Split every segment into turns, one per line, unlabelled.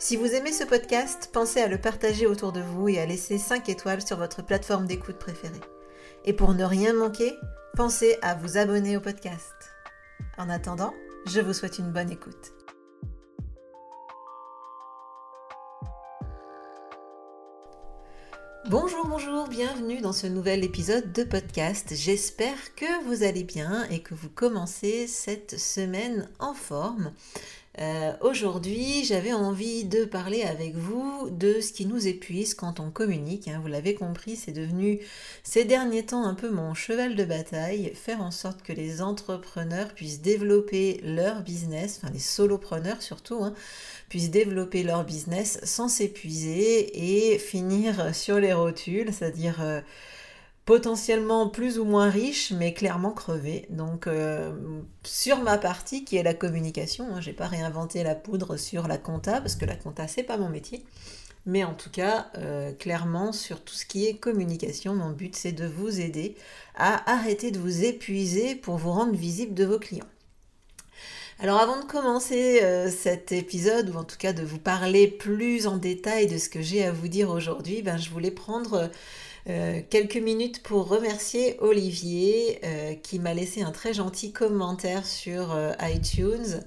Si vous aimez ce podcast, pensez à le partager autour de vous et à laisser 5 étoiles sur votre plateforme d'écoute préférée. Et pour ne rien manquer, pensez à vous abonner au podcast. En attendant, je vous souhaite une bonne écoute. Bonjour, bonjour, bienvenue dans ce nouvel épisode de podcast. J'espère que vous allez bien et que vous commencez cette semaine en forme. Euh, aujourd'hui, j'avais envie de parler avec vous de ce qui nous épuise quand on communique. Hein. Vous l'avez compris, c'est devenu ces derniers temps un peu mon cheval de bataille, faire en sorte que les entrepreneurs puissent développer leur business, enfin les solopreneurs surtout, hein, puissent développer leur business sans s'épuiser et finir sur les rotules, c'est-à-dire... Euh, potentiellement plus ou moins riche, mais clairement crevé. Donc euh, sur ma partie qui est la communication, hein, j'ai pas réinventé la poudre sur la compta parce que la compta c'est pas mon métier. Mais en tout cas, euh, clairement, sur tout ce qui est communication, mon but c'est de vous aider à arrêter de vous épuiser pour vous rendre visible de vos clients. Alors avant de commencer euh, cet épisode, ou en tout cas de vous parler plus en détail de ce que j'ai à vous dire aujourd'hui, ben, je voulais prendre euh, quelques minutes pour remercier Olivier euh, qui m'a laissé un très gentil commentaire sur euh, iTunes.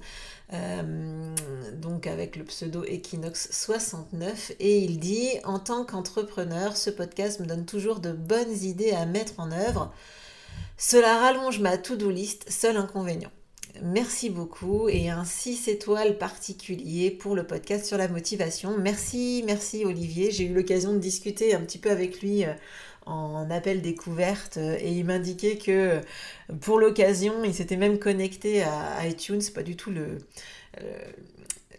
donc avec le pseudo Equinox69. Et il dit en tant qu'entrepreneur ce podcast me donne toujours de bonnes idées à mettre en œuvre. Cela rallonge ma to-do list seul inconvénient Merci beaucoup et un 6 étoiles particulier pour le podcast sur la motivation. Merci, merci Olivier. J'ai eu l'occasion de discuter un petit peu avec lui euh, en appel découverte euh, et il m'indiquait que euh, pour l'occasion, il s'était même connecté à iTunes, pas du tout le,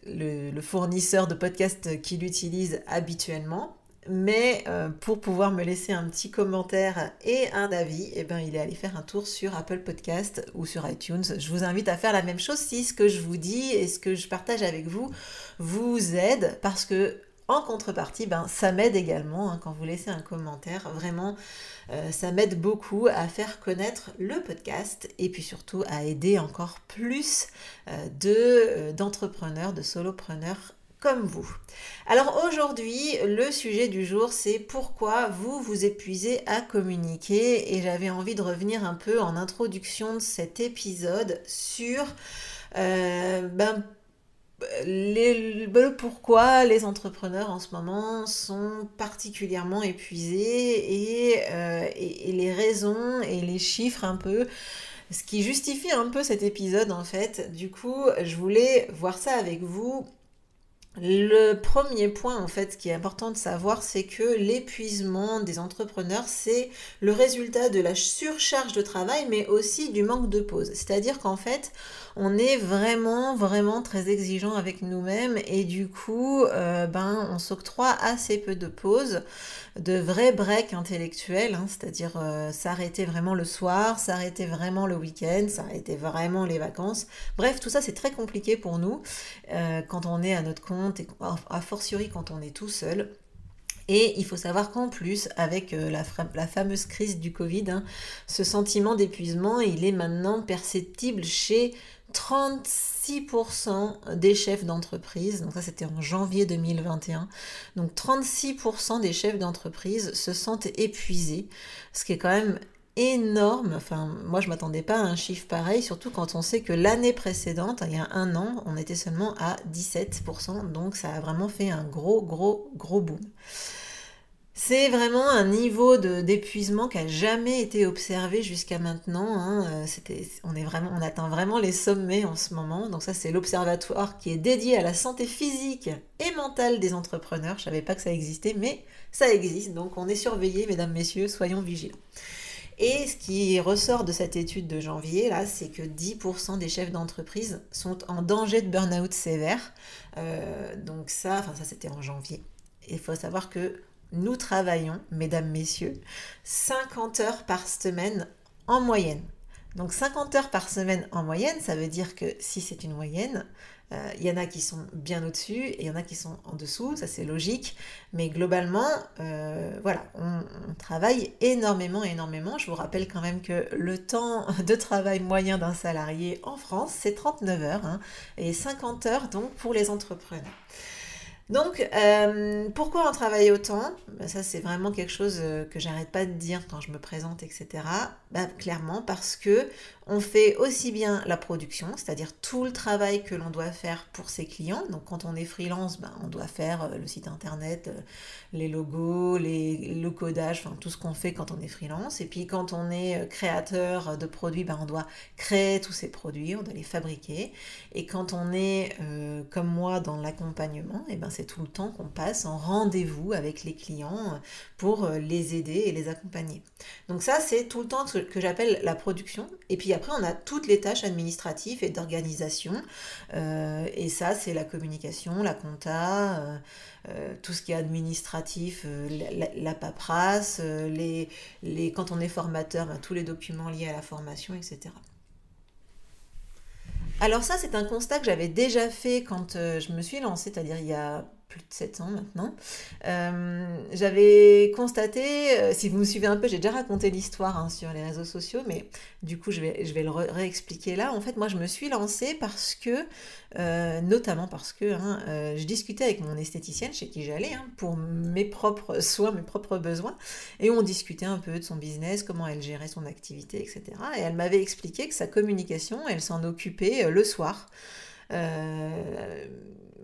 le, le fournisseur de podcast qu'il utilise habituellement mais euh, pour pouvoir me laisser un petit commentaire et un avis, eh ben, il est allé faire un tour sur Apple Podcast ou sur iTunes. Je vous invite à faire la même chose si ce que je vous dis et ce que je partage avec vous vous aide parce que en contrepartie, ben, ça m'aide également hein, quand vous laissez un commentaire. Vraiment, euh, ça m'aide beaucoup à faire connaître le podcast et puis surtout à aider encore plus euh, d'entrepreneurs, de solopreneurs vous. Alors aujourd'hui, le sujet du jour, c'est pourquoi vous vous épuisez à communiquer et j'avais envie de revenir un peu en introduction de cet épisode sur euh, ben, le pourquoi les entrepreneurs en ce moment sont particulièrement épuisés euh, et, les raisons et les chiffres un peu ce qui justifie un peu cet épisode en fait. Du coup, je voulais voir ça avec vous le premier point, en fait, qui est important de savoir, c'est que l'épuisement des entrepreneurs, c'est le résultat de la surcharge de travail, mais aussi du manque de pause. C'est-à-dire qu'en fait, on est vraiment, vraiment très exigeant avec nous-mêmes et du coup, euh, ben, on s'octroie assez peu de pauses, de vrais breaks intellectuels, hein, c'est-à-dire euh, s'arrêter vraiment le soir, s'arrêter vraiment le week-end, s'arrêter vraiment les vacances. Bref, tout ça, c'est très compliqué pour nous euh, quand on est à notre compte a fortiori quand on est tout seul. Et il faut savoir qu'en plus, avec euh, la, la, fameuse crise du Covid, hein, ce sentiment d'épuisement, il est maintenant perceptible chez 36% des chefs d'entreprise. Donc ça, c'était en janvier 2021. Donc 36% des chefs d'entreprise se sentent épuisés, ce qui est quand même énorme. Enfin, moi, je m'attendais pas à un chiffre pareil, surtout quand on sait que l'année précédente, il y a un an, on était seulement à 17%. Donc, ça a vraiment fait un gros, gros, gros boom. C'est vraiment un niveau d'épuisement qui a jamais été observé jusqu'à maintenant. Hein. Euh, on, est vraiment, on atteint vraiment les sommets en ce moment. Donc ça, c'est l'observatoire qui est dédié à la santé physique et mentale des entrepreneurs. Je savais pas que ça existait, mais ça existe. Donc on est surveillé, mesdames, messieurs, soyons vigilants. Et ce qui ressort de cette étude de janvier, là, c'est que 10% des chefs d'entreprise sont en danger de burn-out sévère. Euh, donc ça, enfin ça c'était en janvier. Il faut savoir que nous travaillons, mesdames, messieurs, 50 heures par semaine en moyenne. Donc 50 heures par semaine en moyenne, ça veut dire que si c'est une moyenne, il y en a qui sont bien au-dessus et il y en a qui sont en dessous, ça c'est logique. Mais globalement, euh, voilà, on, travaille énormément, énormément. Je vous rappelle quand même que le temps de travail moyen d'un salarié en France, c'est 39 heures hein, et 50 heures donc pour les entrepreneurs. Donc, euh, pourquoi on travaille autant? Ben, Ça, c'est vraiment quelque chose euh, que j'arrête pas de dire quand je me présente, etc. Ben, clairement, parce que on fait aussi bien la production, c'est-à-dire tout le travail que l'on doit faire pour ses clients. Donc quand on est freelance, ben, on doit faire euh, le site internet, les logos, le codage, tout ce qu'on fait quand on est freelance. Et puis quand on est créateur de produits, on doit créer tous ces produits, on doit les fabriquer. Et quand on est comme moi dans l'accompagnement, ben c'est tout le temps qu'on passe en rendez-vous avec les clients pour les aider et les accompagner. Donc ça c'est tout le temps ce que j'appelle la production. Et puis après, on a toutes les tâches administratives et d'organisation. Euh, et ça, c'est la communication, la compta, euh, euh, tout ce qui est administratif, la, paperasse, les, les, quand on est formateur, ben, tous les documents liés à la formation, etc. Alors ça, c'est un constat que j'avais déjà fait quand je me suis lancée, c'est-à-dire il y a plus de 7 ans maintenant, euh, j'avais constaté, euh, si vous me suivez un peu, j'ai déjà raconté l'histoire hein, sur les réseaux sociaux, mais du coup je vais, le réexpliquer là. En fait, moi je me suis lancée parce que, euh, notamment parce que hein, je discutais avec mon esthéticienne chez qui j'allais hein, pour mes propres soins, mes propres besoins, et on discutait un peu de son business, comment elle gérait son activité, etc. Et elle m'avait expliqué que sa communication, elle s'en occupait le soir. Euh,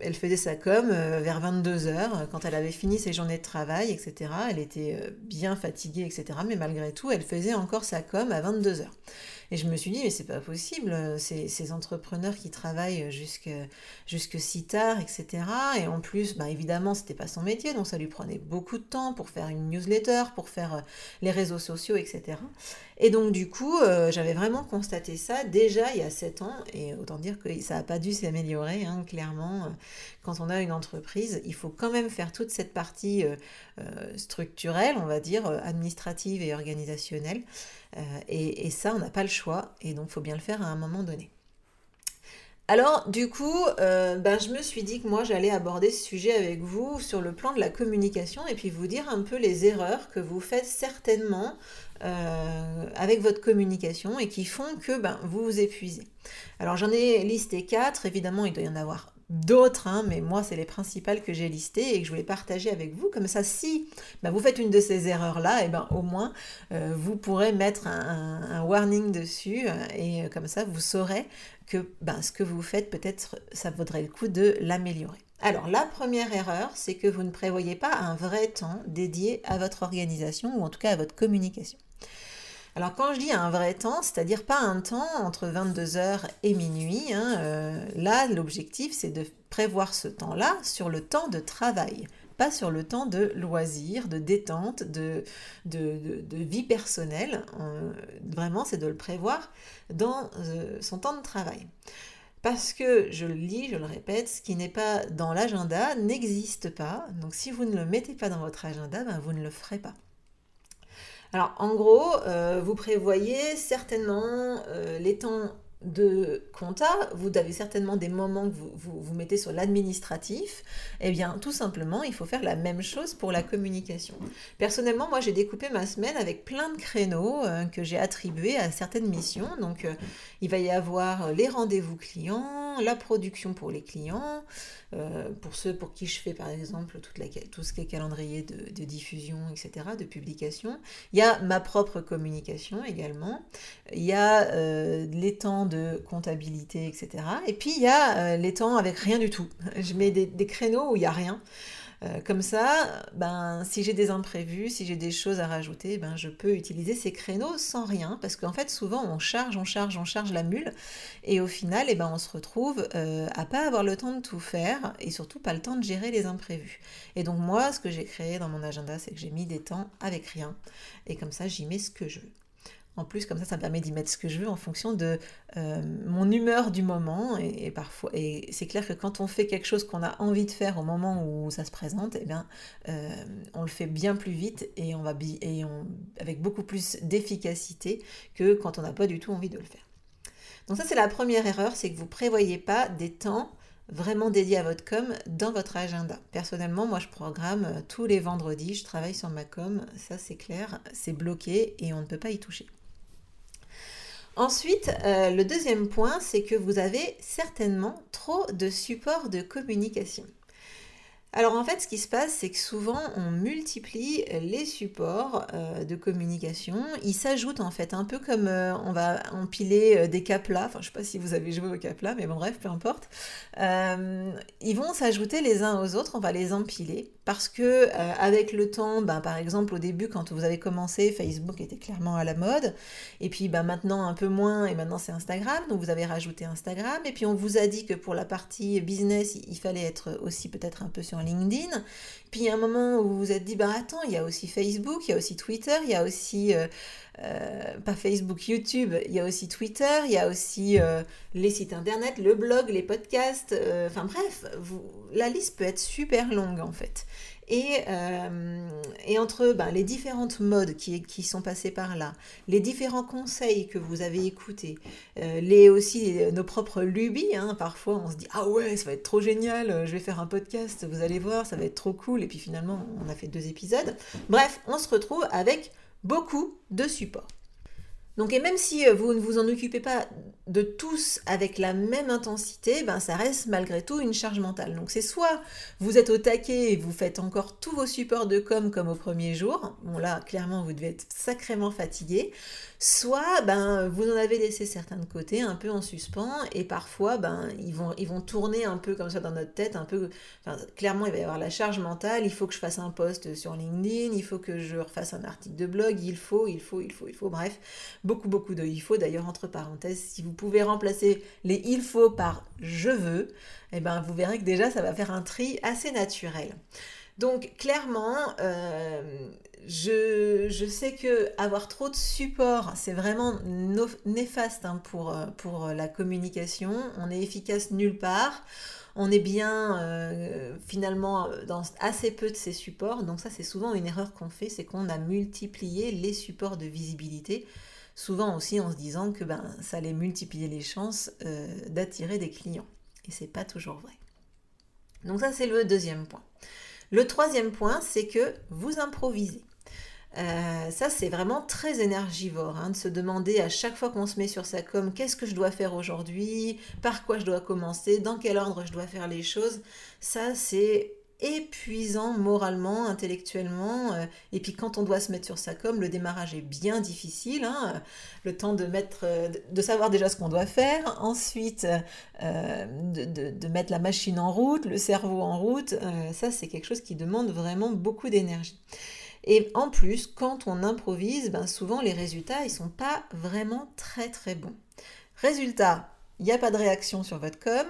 elle faisait sa com euh, vers 22h, quand elle avait fini ses journées de travail, etc. Elle était euh, bien fatiguée, etc. Mais malgré tout, elle faisait encore sa com à 22h. Et je me suis dit, mais c'est pas possible, ces, ces, entrepreneurs qui travaillent jusque, jusque si tard, etc. Et en plus, bah, évidemment, c'était pas son métier, donc ça lui prenait beaucoup de temps pour faire une newsletter, pour faire les réseaux sociaux, etc. Et donc, du coup, euh, j'avais vraiment constaté ça déjà il y a 7 ans, et autant dire que ça n'a pas dû s'améliorer, hein, clairement. Quand on a une entreprise, il faut quand même faire toute cette partie euh, structurelle, on va dire, administrative et organisationnelle. Euh, et, ça, on n'a pas le choix, et donc il faut bien le faire à un moment donné. Alors, du coup, euh, ben, je me suis dit que moi, j'allais aborder ce sujet avec vous sur le plan de la communication et puis vous dire un peu les erreurs que vous faites certainement euh, avec votre communication et qui font que ben, vous vous épuisez. Alors, j'en ai listé quatre. Évidemment, il doit y en avoir d'autres, hein, mais moi, c'est les principales que j'ai listées et que je voulais partager avec vous. Comme ça, si bah, vous faites une de ces erreurs-là, et eh ben, au moins, euh, vous pourrez mettre un, warning dessus euh, et euh, comme ça, vous saurez que ben, ce que vous faites, peut-être, ça vaudrait le coup de l'améliorer. Alors, la première erreur, c'est que vous ne prévoyez pas un vrai temps dédié à votre organisation ou en tout cas à votre communication. Alors quand je dis un vrai temps, c'est-à-dire pas un temps entre 22h et minuit, hein, euh, là l'objectif c'est de prévoir ce temps-là sur le temps de travail, pas sur le temps de loisir, de détente, de, vie personnelle. Euh, vraiment c'est de le prévoir dans euh, son temps de travail. Parce que, je le lis, je le répète, ce qui n'est pas dans l'agenda n'existe pas. Donc si vous ne le mettez pas dans votre agenda, ben, vous ne le ferez pas. Alors en gros, euh, vous prévoyez certainement euh, les temps de compta, vous avez certainement des moments que vous mettez sur l'administratif, eh bien tout simplement il faut faire la même chose pour la communication. Personnellement moi j'ai découpé ma semaine avec plein de créneaux euh, que j'ai attribués à certaines missions, donc il va y avoir les rendez-vous clients, la production pour les clients, euh, pour ceux pour qui je fais par exemple tout ce qui est calendrier de, de, diffusion, etc., de publication. Il y a ma propre communication également. Il y a euh, les temps de comptabilité, etc. Et puis il y a euh, les temps avec rien du tout. Je mets des, des créneaux où il n'y a rien. Euh, comme ça, ben, si j'ai des imprévus, si j'ai des choses à rajouter, ben, je peux utiliser ces créneaux sans rien, parce qu'en fait, souvent, on charge, on charge, on charge la mule, et au final, eh ben, on se retrouve euh, à pas avoir le temps de tout faire, et surtout pas le temps de gérer les imprévus. Et donc moi, ce que j'ai créé dans mon agenda, c'est que j'ai mis des temps avec rien, et comme ça, j'y mets ce que je veux. En plus, comme ça, ça me permet d'y mettre ce que je veux en fonction de euh, mon humeur du moment. Et, parfois, et c'est clair que quand on fait quelque chose qu'on a envie de faire au moment où ça se présente, eh bien, euh, on le fait bien plus vite et on va et on, avec beaucoup plus d'efficacité que quand on n'a pas du tout envie de le faire. Donc ça, c'est la première erreur, c'est que vous prévoyez pas des temps vraiment dédiés à votre com dans votre agenda. Personnellement, moi je programme euh, tous les vendredis, je travaille sur ma com, ça c'est clair, c'est bloqué et on ne peut pas y toucher. Ensuite, euh, le deuxième point, c'est que vous avez certainement trop de supports de communication. Alors en fait, ce qui se passe, c'est que souvent on multiplie les supports euh, de communication. Ils s'ajoutent en fait un peu comme euh, on va empiler des caplas. Enfin, je sais pas si vous avez joué au caplas, mais bon bref, peu importe. ils vont s'ajouter les uns aux autres. On va les empiler parce que avec le temps, ben, par exemple au début quand vous avez commencé, Facebook était clairement à la mode. Et puis ben, maintenant un peu moins. Et maintenant c'est Instagram. Donc vous avez rajouté Instagram. Et puis on vous a dit que pour la partie business, il fallait être aussi peut-être un peu sur LinkedIn. Puis il un moment où vous vous êtes dit, bah attends, il y a aussi Facebook, il y a aussi Twitter, il y a aussi, euh, euh, pas Facebook, YouTube, il y a aussi Twitter, il y a aussi euh, les sites internet, le blog, les podcasts, enfin bref, la liste peut être super longue en fait. Euh, et, entre ben, les différentes modes qui, sont passées par là, les différents conseils que vous avez écoutés, euh, les aussi nos propres lubies, hein, parfois on se dit ah ouais ça va être trop génial, je vais faire un podcast, vous allez voir, ça va être trop cool, et puis finalement on a fait deux épisodes. Bref, on se retrouve avec beaucoup de supports. Donc, et même si euh, vous ne vous en occupez pas de tous avec la même intensité, ben ça reste malgré tout une charge mentale. Donc, c'est soit vous êtes au taquet et vous faites encore tous vos supports de com comme au premier jour. Bon, là, clairement, vous devez être sacrément fatigué. Soit, ben, vous en avez laissé certains de côté, un peu en suspens, et parfois, ben, ils vont, ils vont tourner un peu comme ça dans notre tête, un peu. clairement, il va y avoir la charge mentale. Il faut que je fasse un post sur LinkedIn, il faut que je refasse un article de blog, il faut, il faut, il faut, il faut. Bref beaucoup, beaucoup de il faut. D'ailleurs, entre parenthèses, si vous pouvez remplacer les il faut par je veux, eh ben, vous verrez que déjà, ça va faire un tri assez naturel. Donc, clairement, euh, je, je, sais que avoir trop de support, c'est vraiment néfaste hein, pour, euh, pour la communication. On est efficace nulle part on est bien euh, finalement dans assez peu de ces supports. Donc ça, c'est souvent une erreur qu'on fait, c'est qu'on a multiplié les supports de visibilité souvent aussi en se disant que ben, ça allait multiplier les chances euh, d'attirer des clients. Et c'est pas toujours vrai. Donc ça c'est le deuxième point. Le troisième point, c'est que vous improvisez. Euh, ça, c'est vraiment très énergivore hein, de se demander à chaque fois qu'on se met sur sa com qu'est-ce que je dois faire aujourd'hui, par quoi je dois commencer, dans quel ordre je dois faire les choses. Ça, c'est épuisant moralement, intellectuellement. Euh, et puis quand on doit se mettre sur sa com, le démarrage est bien difficile. Hein. le temps de mettre, euh, de savoir déjà ce qu'on doit faire. Ensuite, euh, de, mettre la machine en route, le cerveau en route. ça, c'est quelque chose qui demande vraiment beaucoup d'énergie. Et en plus, quand on improvise, ben souvent les résultats, ils sont pas vraiment très très bons. Résultat, il n'y a pas de réaction sur votre com,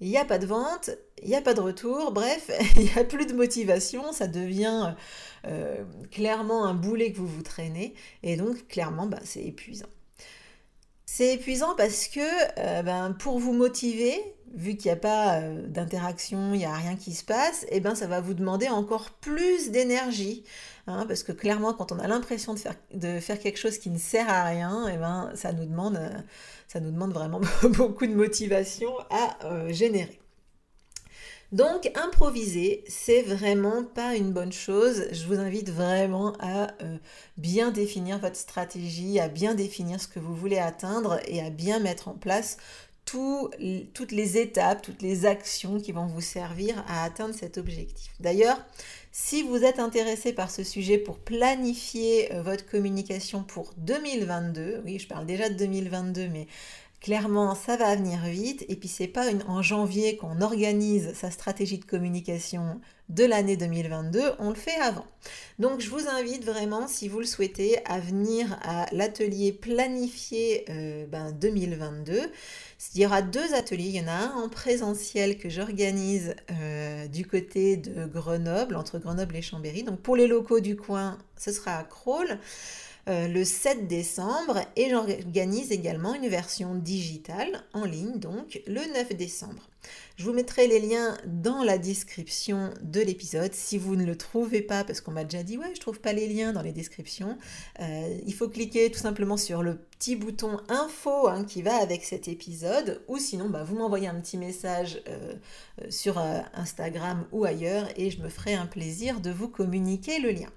il n'y a pas de vente, il n'y a pas de retour, bref, il n'y a plus de motivation, ça devient euh, clairement un boulet que vous vous traînez, et donc clairement, bah, c'est épuisant. C'est épuisant parce que euh, ben, pour vous motiver, vu qu'il n'y a pas euh, d'interaction, il n'y a rien qui se passe, et eh ben, ça va vous demander encore plus d'énergie. Hein, parce que clairement, quand on a l'impression de faire, quelque chose qui ne sert à rien, et eh ben, ça, nous demande, ça nous demande vraiment beaucoup de motivation à générer. Donc improviser, c'est vraiment pas une bonne chose. Je vous invite vraiment à euh, bien définir votre stratégie, à bien définir ce que vous voulez atteindre et à bien mettre en place toutes les étapes, toutes les actions qui vont vous servir à atteindre cet objectif. D'ailleurs, si vous êtes intéressé par ce sujet pour planifier euh, votre communication pour 2022, oui, je parle déjà de 2022, mais Clairement, ça va venir vite. Et puis, c'est pas en janvier qu'on organise sa stratégie de communication de l'année 2022, on le fait avant. Donc, je vous invite vraiment, si vous le souhaitez, à venir à l'atelier planifié 2022. Euh, ben, il y aura deux ateliers. Il y en a un en présentiel que j'organise euh, du côté de Grenoble, entre Grenoble et Chambéry. Donc, pour les locaux du coin, ce sera à Crawl. Euh, le 7 décembre et j'organise également une version digitale en ligne donc le 9 décembre. Je vous mettrai les liens dans la description de l'épisode. Si vous ne le trouvez pas, parce qu'on m'a déjà dit ouais, je trouve pas les liens dans les descriptions, euh, il faut cliquer tout simplement sur le petit bouton info hein, qui va avec cet épisode, ou sinon bah, vous m'envoyez un petit message euh, sur Instagram ou ailleurs et je me ferai un plaisir de vous communiquer le lien.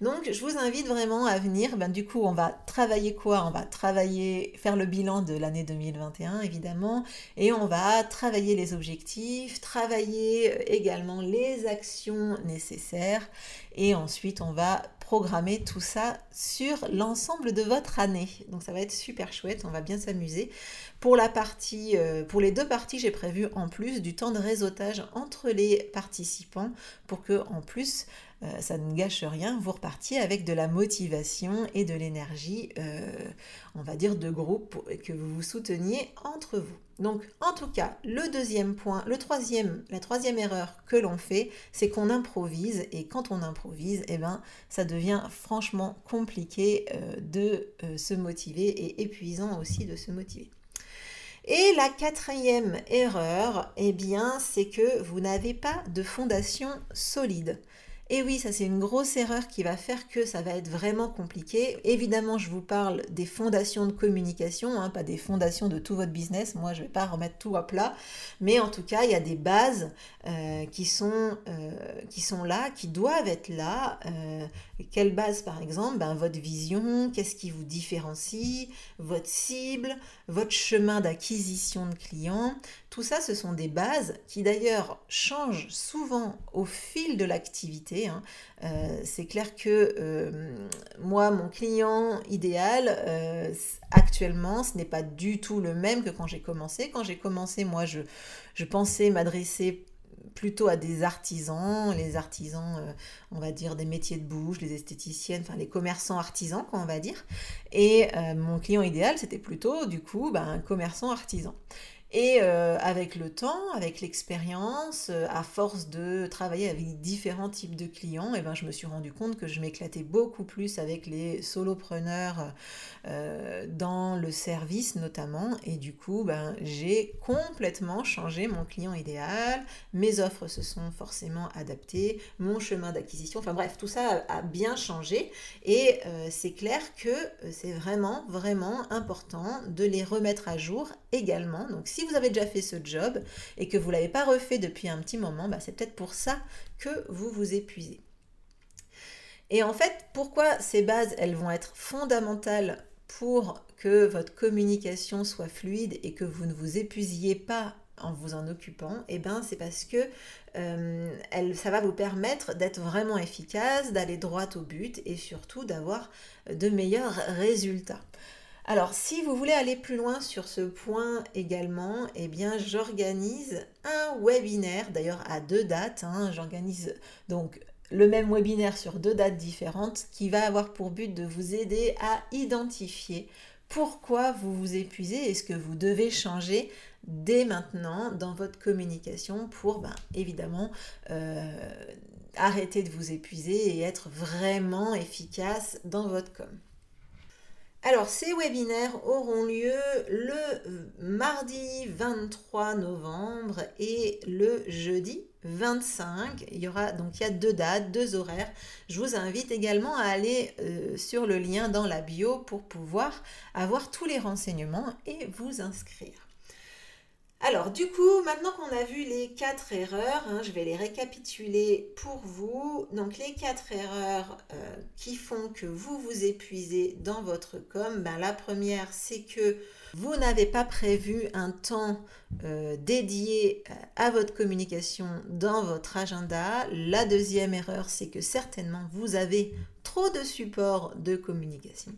Donc, je vous invite vraiment à venir. Ben, du coup, on va travailler quoi? On va travailler, faire le bilan de l'année 2021, évidemment, et on va travailler les objectifs, travailler euh, également les actions nécessaires, et ensuite, on va programmer tout ça sur l'ensemble de votre année. Donc, ça va être super chouette, on va bien s'amuser. Pour la partie, euh, pour les deux parties, j'ai prévu en plus du temps de réseautage entre les participants pour que, en plus, euh, ça ne gâche rien, vous repartiez avec de la motivation et de l'énergie, euh, on va dire, de groupe que vous vous souteniez entre vous. Donc, en tout cas, le deuxième point, le troisième, la troisième erreur que l'on fait, c'est qu'on improvise. Et quand on improvise, eh ben, ça devient franchement compliqué euh, de se motiver et épuisant aussi de se motiver. Et la quatrième erreur, eh bien, c'est que vous n'avez pas de fondation solide. Et oui, ça c'est une grosse erreur qui va faire que ça va être vraiment compliqué. Évidemment, je vous parle des fondations de communication, hein, pas des fondations de tout votre business. Moi, je ne vais pas remettre tout à plat. Mais en tout cas, il y a des bases euh, qui, sont, euh, qui sont là, qui doivent être là. Euh, quelle base, par exemple ben, Votre vision, qu'est-ce qui vous différencie, votre cible, votre chemin d'acquisition de clients. Tout ça, ce sont des bases qui d'ailleurs changent souvent au fil de l'activité. Hein. Euh, c'est clair que euh, moi, mon client idéal, euh, actuellement, ce n'est pas du tout le même que quand j'ai commencé. Quand j'ai commencé, moi, je, je pensais m'adresser plutôt à des artisans, les artisans, on va dire, des métiers de bouche, les esthéticiennes, enfin les commerçants artisans, quoi, on va dire. Et mon client idéal, c'était plutôt, du coup, ben, un commerçant artisan. Et euh, avec le temps, avec l'expérience, euh, à force de travailler avec différents types de clients, eh ben, je me suis rendu compte que je m'éclatais beaucoup plus avec les solopreneurs euh, dans le service notamment. Et du coup, ben, j'ai complètement changé mon client idéal. Mes offres se sont forcément adaptées, mon chemin d'acquisition, enfin bref, tout ça a bien changé. Et c'est clair que c'est vraiment, vraiment important de les remettre à jour également. Donc si vous avez déjà fait ce job et que vous ne l'avez pas refait depuis un petit moment, bah, c'est peut-être pour ça que vous vous épuisez. Et en fait, pourquoi ces bases, elles vont être fondamentales pour que votre communication soit fluide et que vous ne vous épuisiez pas en vous en occupant, et eh ben c'est parce que euh, ça va vous permettre d'être vraiment efficace, d'aller droit au but et surtout d'avoir de meilleurs résultats. Alors, si vous voulez aller plus loin sur ce point également, eh bien, j'organise un webinaire, d'ailleurs à deux dates. Hein. j'organise donc le même webinaire sur deux dates différentes qui va avoir pour but de vous aider à identifier pourquoi vous vous épuisez et ce que vous devez changer dès maintenant dans votre communication pour ben, évidemment euh, arrêter de vous épuiser et être vraiment efficace dans votre com. Alors, ces webinaires auront lieu le mardi 23 novembre et le jeudi 25. Il y aura donc il y a deux dates, deux horaires. Je vous invite également à aller euh, sur le lien dans la bio pour pouvoir avoir tous les renseignements et vous inscrire. Alors, du coup, maintenant qu'on a vu les quatre erreurs, hein, je vais les récapituler pour vous. Donc, les quatre erreurs euh, qui font que vous vous épuisez dans votre com, ben, la première, c'est que vous n'avez pas prévu un temps euh, dédié à votre communication dans votre agenda. La deuxième erreur, c'est que certainement vous avez trop de support de communication.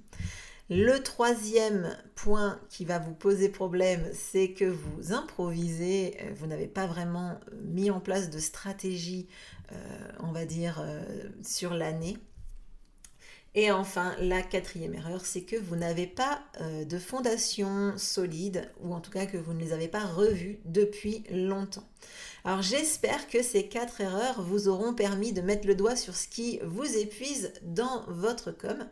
Le troisième point qui va vous poser problème, c'est que vous improvisez, euh, vous n'avez pas vraiment mis en place de stratégie, euh, on va dire, sur l'année. Et enfin, la quatrième erreur, c'est que vous n'avez pas euh, de fondation solide, ou en tout cas que vous ne les avez pas revues depuis longtemps. Alors j'espère que ces quatre erreurs vous auront permis de mettre le doigt sur ce qui vous épuise dans votre com.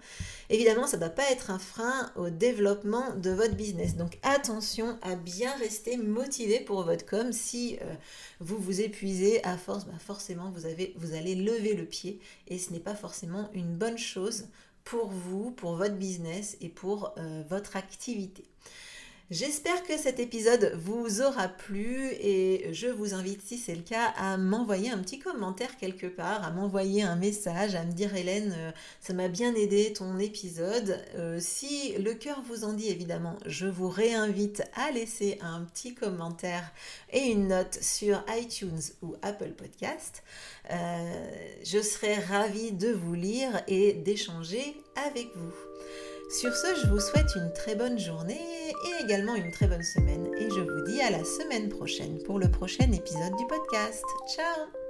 Évidemment, ça ne doit pas être un frein au développement de votre business. Donc attention à bien rester motivé pour votre com. Si euh, vous vous épuisez à force, bah, forcément vous, allez lever le pied et ce n'est pas forcément une bonne chose pour vous, pour votre business et pour euh, votre activité. J'espère que cet épisode vous aura plu et je vous invite, si c'est le cas, à m'envoyer un petit commentaire quelque part, à m'envoyer un message, à me dire Hélène, euh, ça m'a bien aidé ton épisode. Euh, si le cœur vous en dit, évidemment, je vous réinvite à laisser un petit commentaire et une note sur iTunes ou Apple Podcast. Euh, je serai ravie de vous lire et d'échanger avec vous. Sur ce, je vous souhaite une très bonne journée et également une très bonne semaine et je vous dis à la semaine prochaine pour le prochain épisode du podcast. Ciao